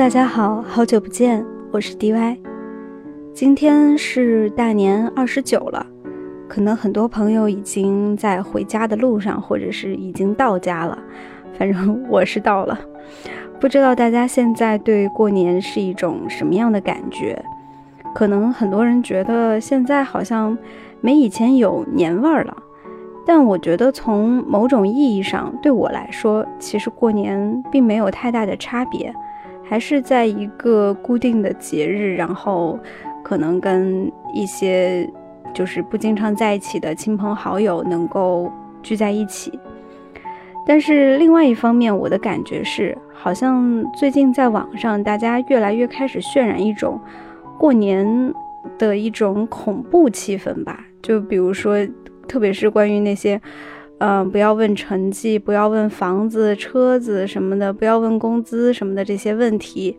大家好，好久不见，我是 DY。今天是大年二十九了，可能很多朋友已经在回家的路上，或者是已经到家了。反正我是到了，不知道大家现在对过年是一种什么样的感觉？可能很多人觉得现在好像没以前有年味儿了，但我觉得从某种意义上，对我来说，其实过年并没有太大的差别，还是在一个固定的节日，然后可能跟一些就是不经常在一起的亲朋好友能够聚在一起。但是另外一方面，我的感觉是，好像最近在网上，大家越来越开始渲染一种过年的一种恐怖气氛吧。就比如说，特别是关于那些，嗯，不要问成绩，不要问房子、车子什么的，不要问工资什么的这些问题，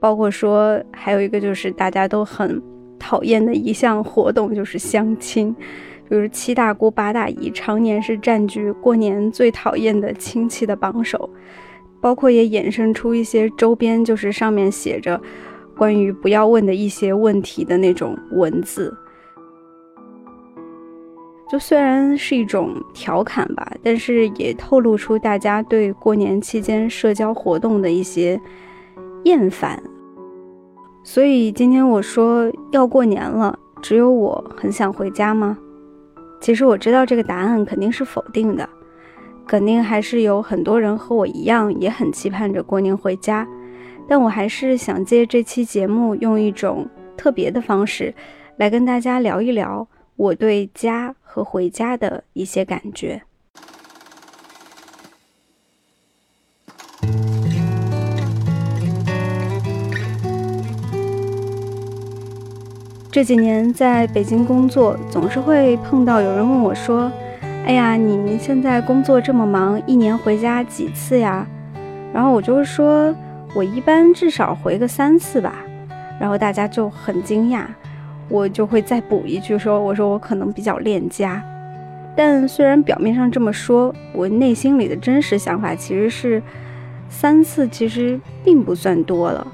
包括说还有一个就是大家都很讨厌的一项活动，就是相亲。就是七大姑八大姨常年是占据过年最讨厌的亲戚的榜首，包括也衍生出一些周边，就是上面写着关于不要问的一些问题的那种文字。就虽然是一种调侃吧，但是也透露出大家对过年期间社交活动的一些厌烦。所以今天我说要过年了，只有我很想回家吗？其实我知道这个答案肯定是否定的，肯定还是有很多人和我一样也很期盼着过年回家，但我还是想借这期节目用一种特别的方式，来跟大家聊一聊我对家和回家的一些感觉。这几年在北京工作，总是会碰到有人问我说：“哎呀，你现在工作这么忙，一年回家几次呀？”然后我就说：“我一般至少回个三次吧。”然后大家就很惊讶，我就会再补一句说：“我说我可能比较恋家。”但虽然表面上这么说，我内心里的真实想法其实是，三次其实并不算多了。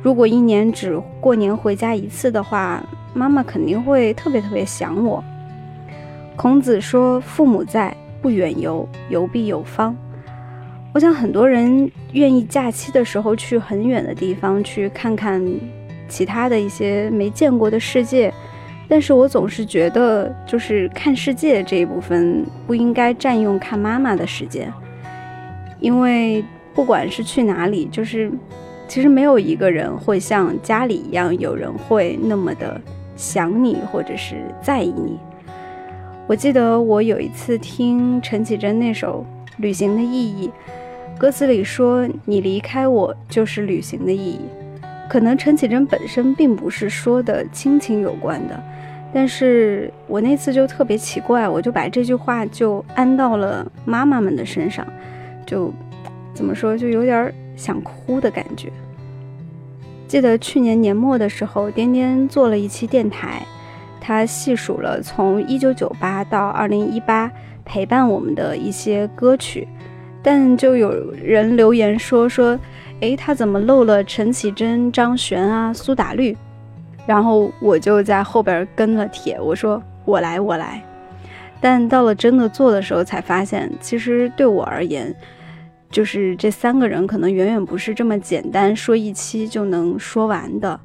如果一年只过年回家一次的话，妈妈肯定会特别特别想我。孔子说：“父母在，不远游，游必有方。”我想很多人愿意假期的时候去很远的地方去看看其他的一些没见过的世界，但是我总是觉得，就是看世界这一部分不应该占用看妈妈的时间，因为不管是去哪里，就是。其实没有一个人会像家里一样，有人会那么的想你或者是在意你。我记得我有一次听陈绮贞那首《旅行的意义》，歌词里说：“你离开我就是旅行的意义。”可能陈绮贞本身并不是说的亲情有关的，但是我那次就特别奇怪，我就把这句话就安到了妈妈们的身上，就怎么说，就有点。想哭的感觉。记得去年年末的时候，颠颠做了一期电台，他细数了从一九九八到二零一八陪伴我们的一些歌曲，但就有人留言说说，诶，他怎么漏了陈绮贞、张悬啊、苏打绿？然后我就在后边跟了帖，我说我来我来。但到了真的做的时候，才发现其实对我而言。就是这三个人可能远远不是这么简单说一期就能说完的，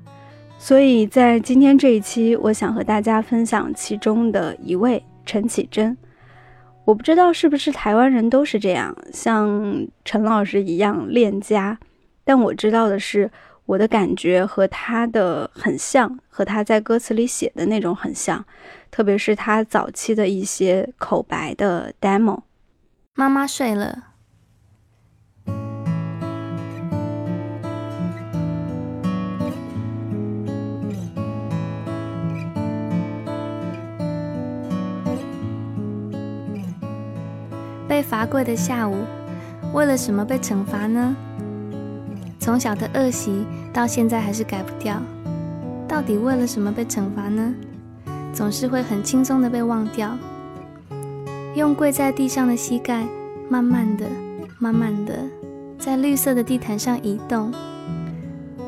所以在今天这一期，我想和大家分享其中的一位陈绮贞。我不知道是不是台湾人都是这样，像陈老师一样恋家，但我知道的是，我的感觉和他的很像，和他在歌词里写的那种很像，特别是他早期的一些口白的 demo。妈妈睡了。被罚跪的下午，为了什么被惩罚呢？从小的恶习到现在还是改不掉，到底为了什么被惩罚呢？总是会很轻松的被忘掉。用跪在地上的膝盖，慢慢的、慢慢的，在绿色的地毯上移动，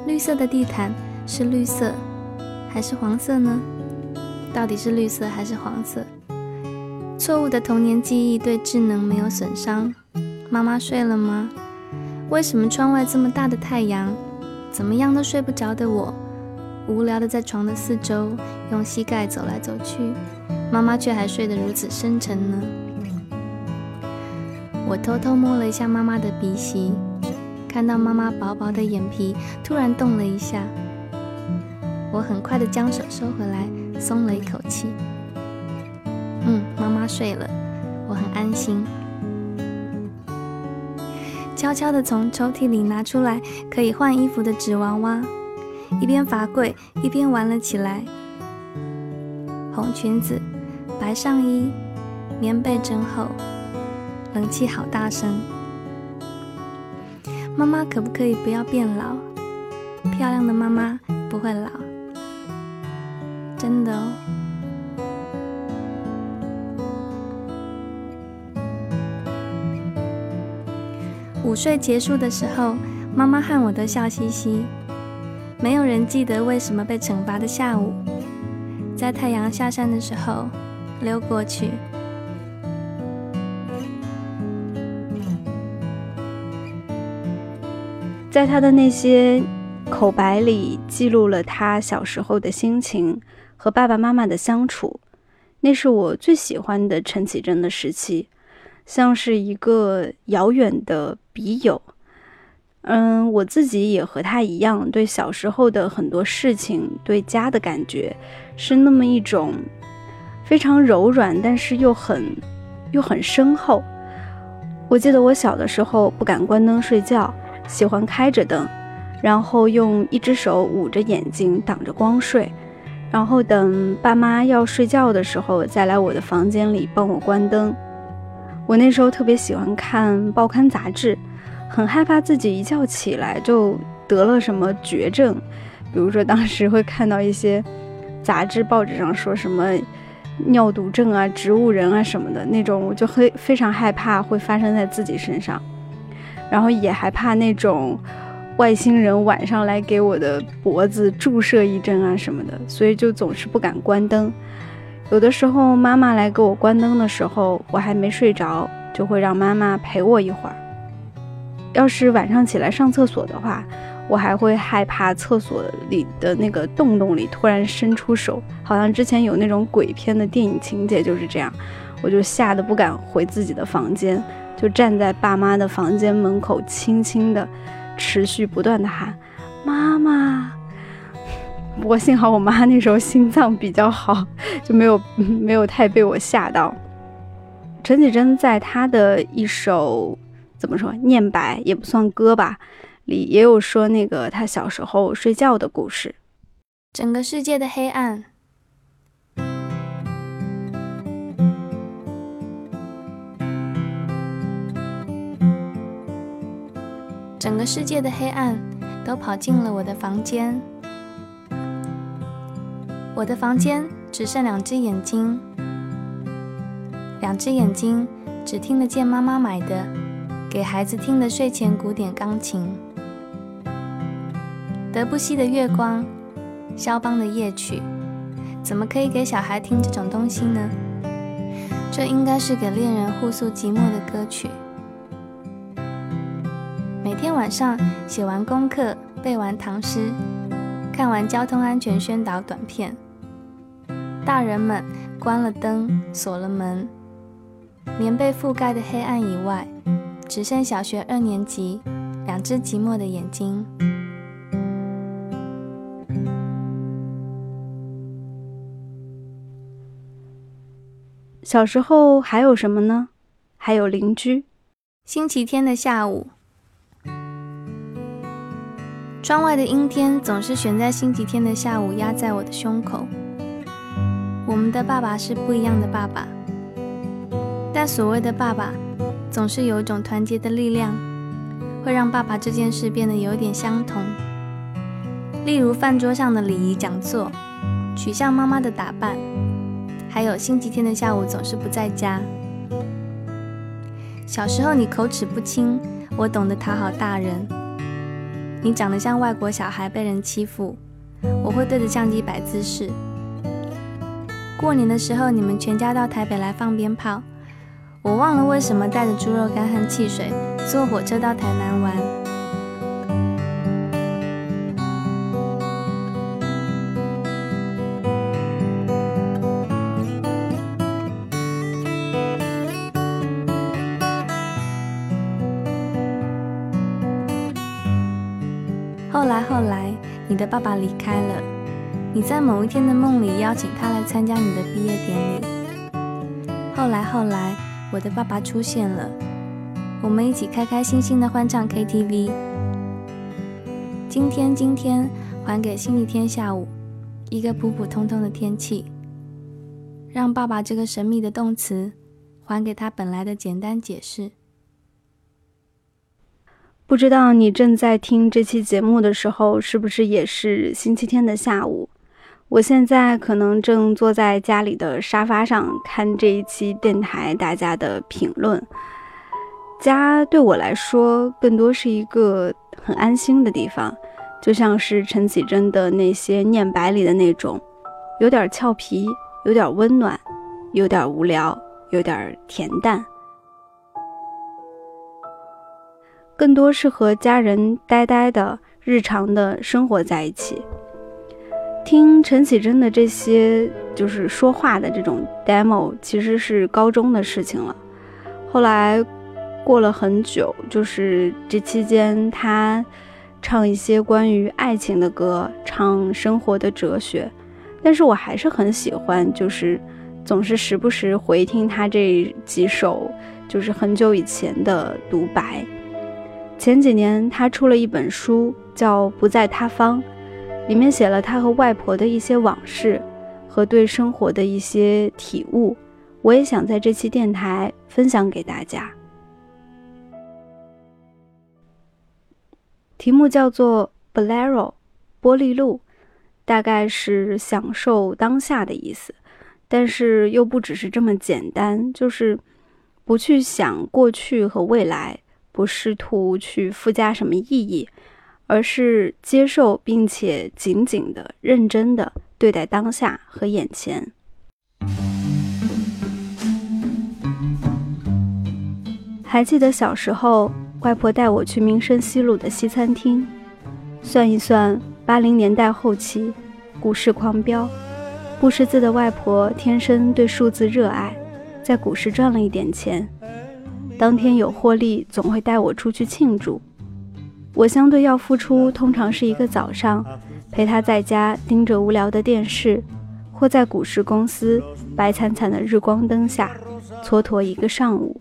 绿色的地毯是绿色还是黄色呢？到底是绿色还是黄色？错误的童年记忆对智能没有损伤。妈妈睡了吗？为什么窗外这么大的太阳，怎么样都睡不着的我，无聊的在床的四周用膝盖走来走去，妈妈却还睡得如此深沉呢？我偷偷摸了一下妈妈的鼻息，看到妈妈薄薄的眼皮突然动了一下，我很快的将手收回来，松了一口气。嗯，妈妈睡了，我很安心。悄悄的从抽屉里拿出来可以换衣服的纸娃娃，一边罚跪一边玩了起来。红裙子，白上衣，棉被真厚，冷气好大声。妈妈可不可以不要变老？漂亮的妈妈不会老，真的哦。午睡结束的时候，妈妈和我都笑嘻嘻。没有人记得为什么被惩罚的下午，在太阳下山的时候溜过去。在他的那些口白里，记录了他小时候的心情和爸爸妈妈的相处。那是我最喜欢的陈绮贞的时期。像是一个遥远的笔友，嗯，我自己也和他一样，对小时候的很多事情，对家的感觉，是那么一种非常柔软，但是又很又很深厚。我记得我小的时候不敢关灯睡觉，喜欢开着灯，然后用一只手捂着眼睛挡着光睡，然后等爸妈要睡觉的时候再来我的房间里帮我关灯。我那时候特别喜欢看报刊杂志，很害怕自己一觉起来就得了什么绝症，比如说当时会看到一些杂志报纸上说什么尿毒症啊、植物人啊什么的那种，我就会非常害怕会发生在自己身上，然后也害怕那种外星人晚上来给我的脖子注射一针啊什么的，所以就总是不敢关灯。有的时候，妈妈来给我关灯的时候，我还没睡着，就会让妈妈陪我一会儿。要是晚上起来上厕所的话，我还会害怕厕所里的那个洞洞里突然伸出手，好像之前有那种鬼片的电影情节就是这样，我就吓得不敢回自己的房间，就站在爸妈的房间门口，轻轻的、持续不断的喊：“妈妈。”不过幸好我妈那时候心脏比较好，就没有 没有太被我吓到。陈绮贞在她的一首怎么说念白也不算歌吧，里也有说那个她小时候睡觉的故事。整个世界的黑暗，整个世界的黑暗都跑进了我的房间。我的房间只剩两只眼睛，两只眼睛只听得见妈妈买的给孩子听的睡前古典钢琴，德布西的月光，肖邦的夜曲，怎么可以给小孩听这种东西呢？这应该是给恋人互诉寂寞的歌曲。每天晚上写完功课，背完唐诗。看完交通安全宣导短片，大人们关了灯，锁了门，棉被覆盖的黑暗以外，只剩小学二年级两只寂寞的眼睛。小时候还有什么呢？还有邻居。星期天的下午。窗外的阴天总是悬在星期天的下午压在我的胸口。我们的爸爸是不一样的爸爸，但所谓的爸爸总是有一种团结的力量，会让爸爸这件事变得有点相同。例如饭桌上的礼仪讲座，取向妈妈的打扮，还有星期天的下午总是不在家。小时候你口齿不清，我懂得讨好大人。你长得像外国小孩被人欺负，我会对着相机摆姿势。过年的时候，你们全家到台北来放鞭炮，我忘了为什么带着猪肉干和汽水坐火车到台南玩。后来，后来，你的爸爸离开了。你在某一天的梦里邀请他来参加你的毕业典礼。后来，后来，我的爸爸出现了，我们一起开开心心的欢唱 KTV。今天，今天，还给星期天下午一个普普通通的天气，让爸爸这个神秘的动词还给他本来的简单解释。不知道你正在听这期节目的时候，是不是也是星期天的下午？我现在可能正坐在家里的沙发上看这一期电台大家的评论。家对我来说，更多是一个很安心的地方，就像是陈绮贞的那些念白里的那种，有点俏皮，有点温暖，有点无聊，有点恬淡。更多是和家人呆呆的日常的生活在一起，听陈绮贞的这些就是说话的这种 demo，其实是高中的事情了。后来过了很久，就是这期间她唱一些关于爱情的歌，唱生活的哲学，但是我还是很喜欢，就是总是时不时回听她这几首就是很久以前的独白。前几年，他出了一本书，叫《不在他方》，里面写了他和外婆的一些往事和对生活的一些体悟。我也想在这期电台分享给大家。题目叫做《Bolero》，波利路，大概是享受当下的意思，但是又不只是这么简单，就是不去想过去和未来。不试图去附加什么意义，而是接受并且紧紧的、认真的对待当下和眼前。还记得小时候，外婆带我去民生西路的西餐厅，算一算，八零年代后期，股市狂飙，不识字的外婆天生对数字热爱，在股市赚了一点钱。当天有获利，总会带我出去庆祝。我相对要付出，通常是一个早上，陪他在家盯着无聊的电视，或在股市公司白惨惨的日光灯下蹉跎一个上午。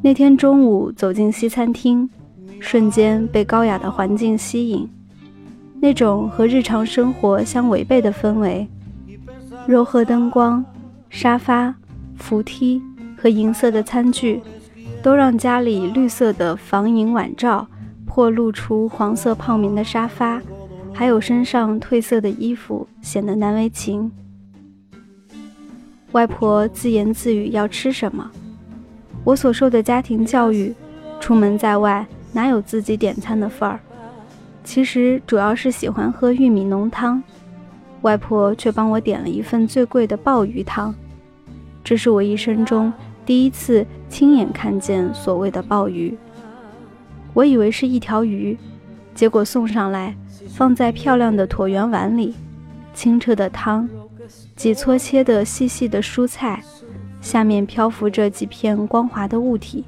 那天中午走进西餐厅，瞬间被高雅的环境吸引，那种和日常生活相违背的氛围，柔和灯光、沙发、扶梯和银色的餐具。都让家里绿色的防影晚照或露出黄色泡棉的沙发，还有身上褪色的衣服显得难为情。外婆自言自语要吃什么，我所受的家庭教育，出门在外哪有自己点餐的份儿？其实主要是喜欢喝玉米浓汤，外婆却帮我点了一份最贵的鲍鱼汤，这是我一生中。第一次亲眼看见所谓的鲍鱼，我以为是一条鱼，结果送上来，放在漂亮的椭圆碗里，清澈的汤，几撮切的细细的蔬菜，下面漂浮着几片光滑的物体，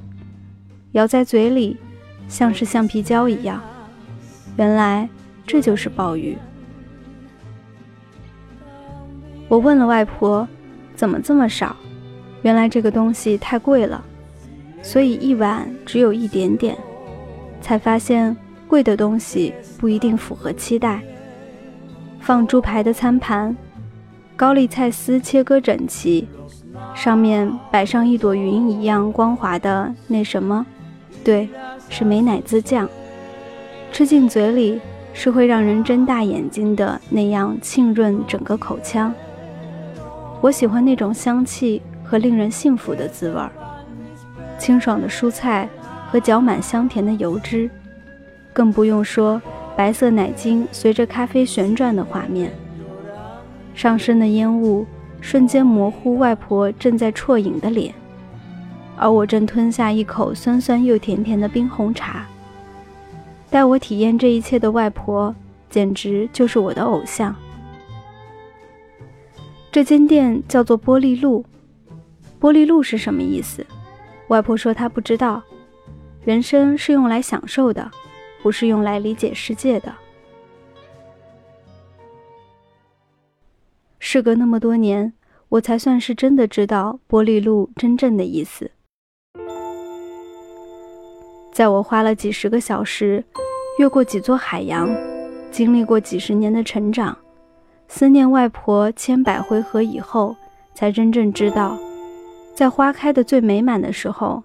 咬在嘴里，像是橡皮胶一样。原来这就是鲍鱼。我问了外婆，怎么这么少？原来这个东西太贵了，所以一碗只有一点点。才发现贵的东西不一定符合期待。放猪排的餐盘，高丽菜丝切割整齐，上面摆上一朵云一样光滑的那什么，对，是美乃滋酱。吃进嘴里是会让人睁大眼睛的那样沁润整个口腔。我喜欢那种香气。和令人幸福的滋味儿，清爽的蔬菜和搅满香甜的油脂，更不用说白色奶精随着咖啡旋转的画面。上升的烟雾瞬间模糊外婆正在啜饮的脸，而我正吞下一口酸酸又甜甜的冰红茶。带我体验这一切的外婆，简直就是我的偶像。这间店叫做玻璃路，玻璃路是什么意思？外婆说她不知道。人生是用来享受的，不是用来理解世界的。事隔那么多年，我才算是真的知道玻璃路真正的意思。在我花了几十个小时，越过几座海洋，经历过几十年的成长，思念外婆千百回合以后，才真正知道，在花开的最美满的时候，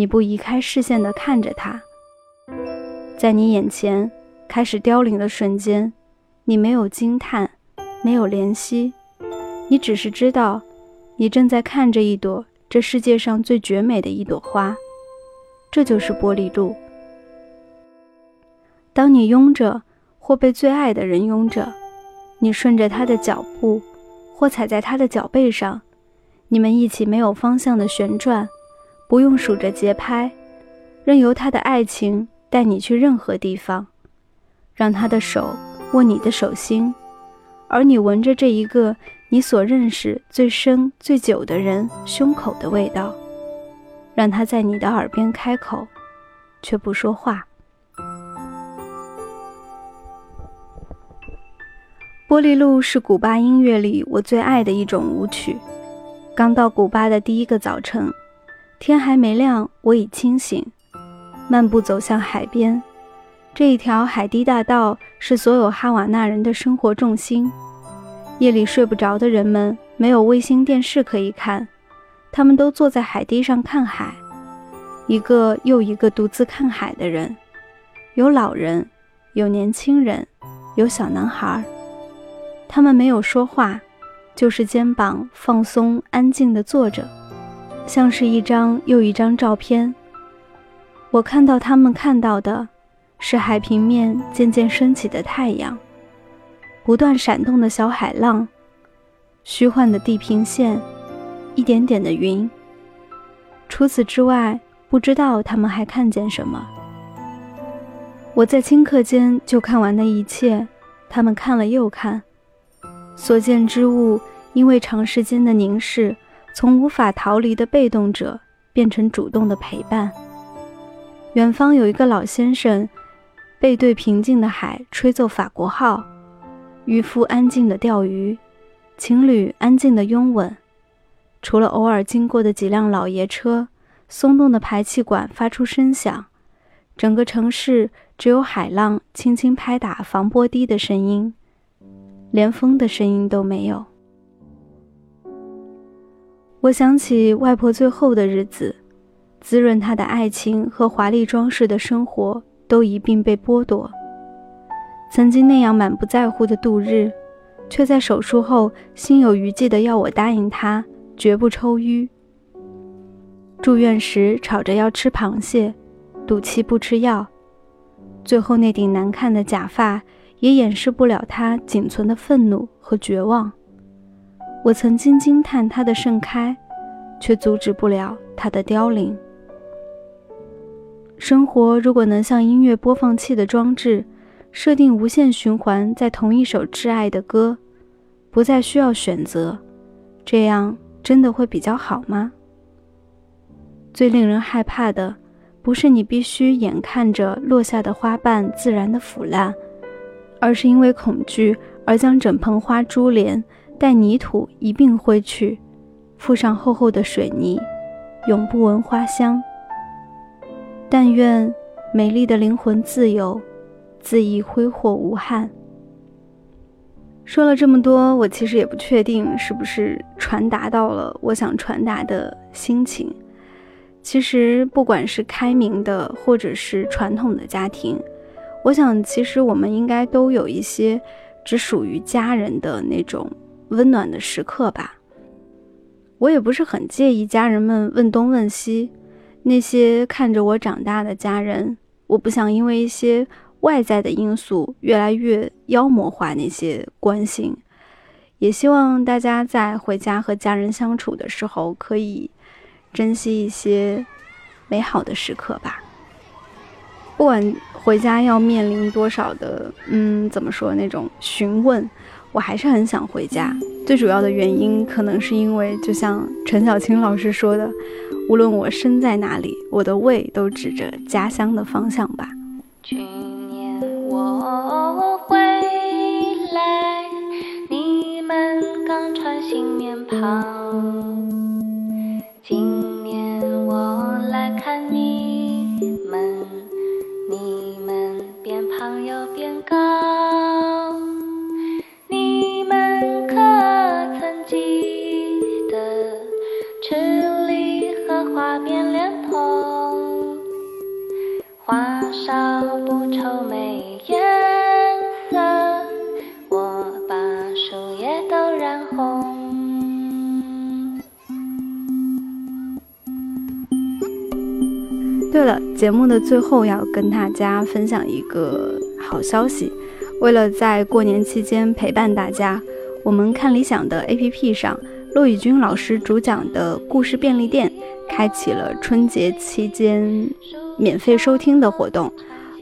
你不移开视线的看着它；在你眼前开始凋零的瞬间，你没有惊叹，没有怜惜，你只是知道，你正在看着一朵这世界上最绝美的一朵花。这就是玻璃路。当你拥着或被最爱的人拥着，你顺着他的脚步，或踩在他的脚背上，你们一起没有方向的旋转，不用数着节拍，任由他的爱情带你去任何地方，让他的手握你的手心，而你闻着这一个你所认识最深最久的人胸口的味道。让他在你的耳边开口，却不说话。玻璃路是古巴音乐里我最爱的一种舞曲。刚到古巴的第一个早晨，天还没亮，我已清醒，漫步走向海边。这一条海堤大道是所有哈瓦那人的生活重心。夜里睡不着的人们没有卫星电视可以看。他们都坐在海堤上看海，一个又一个独自看海的人，有老人，有年轻人，有小男孩。他们没有说话，就是肩膀放松，安静地坐着，像是一张又一张照片。我看到他们看到的，是海平面渐渐升起的太阳，不断闪动的小海浪，虚幻的地平线。一点点的云。除此之外，不知道他们还看见什么。我在顷刻间就看完了一切，他们看了又看，所见之物因为长时间的凝视，从无法逃离的被动者变成主动的陪伴。远方有一个老先生，背对平静的海吹奏法国号，渔夫安静的钓鱼，情侣安静的拥吻。除了偶尔经过的几辆老爷车，松动的排气管发出声响，整个城市只有海浪轻轻拍打防波堤的声音，连风的声音都没有。我想起外婆最后的日子，滋润她的爱情和华丽装饰的生活都一并被剥夺。曾经那样满不在乎的度日，却在手术后心有余悸的要我答应她。绝不抽淤。住院时吵着要吃螃蟹，赌气不吃药。最后那顶难看的假发也掩饰不了她仅存的愤怒和绝望。我曾经惊叹它的盛开，却阻止不了它的凋零。生活如果能像音乐播放器的装置，设定无限循环在同一首挚爱的歌，不再需要选择，这样。真的会比较好吗？最令人害怕的，不是你必须眼看着落下的花瓣自然的腐烂，而是因为恐惧而将整盆花株连带泥土一并挥去，覆上厚厚的水泥，永不闻花香。但愿美丽的灵魂自由，恣意挥霍无憾。说了这么多，我其实也不确定是不是传达到了我想传达的心情。其实，不管是开明的，或者是传统的家庭，我想，其实我们应该都有一些只属于家人的那种温暖的时刻吧。我也不是很介意家人们问东问西，那些看着我长大的家人，我不想因为一些外在的因素越来越妖魔化那些关心，也希望大家在回家和家人相处的时候，可以珍惜一些美好的时刻吧。不管回家要面临多少的，嗯，怎么说那种询问，我还是很想回家。最主要的原因，可能是因为，就像陈小青老师说的，无论我身在哪里，我的胃都指着家乡的方向吧。去年我回来，你们刚穿新棉袍。今年我来看你们，你们变胖又变高，节目的最后要跟大家分享一个好消息。为了在过年期间陪伴大家，我们看理想的 APP 上，骆宇军老师主讲的故事便利店开启了春节期间免费收听的活动。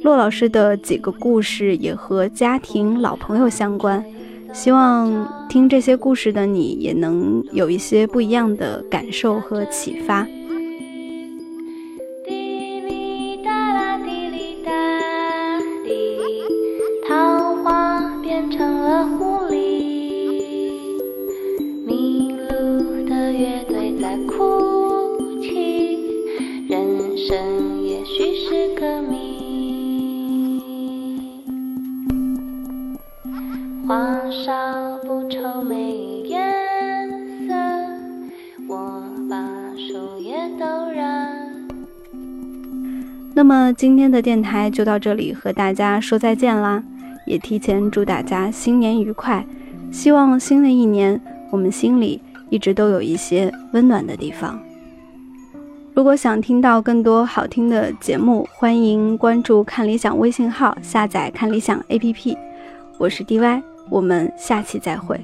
骆老师的几个故事也和家庭、老朋友相关，希望听这些故事的你也能有一些不一样的感受和启发。那么今天的电台就到这里，和大家说再见啦！也提前祝大家新年愉快，希望新的一年我们心里一直都有一些温暖的地方。如果想听到更多好听的节目，欢迎关注看理想微信号，下载看理想 APP。我是 DY，我们下期再会。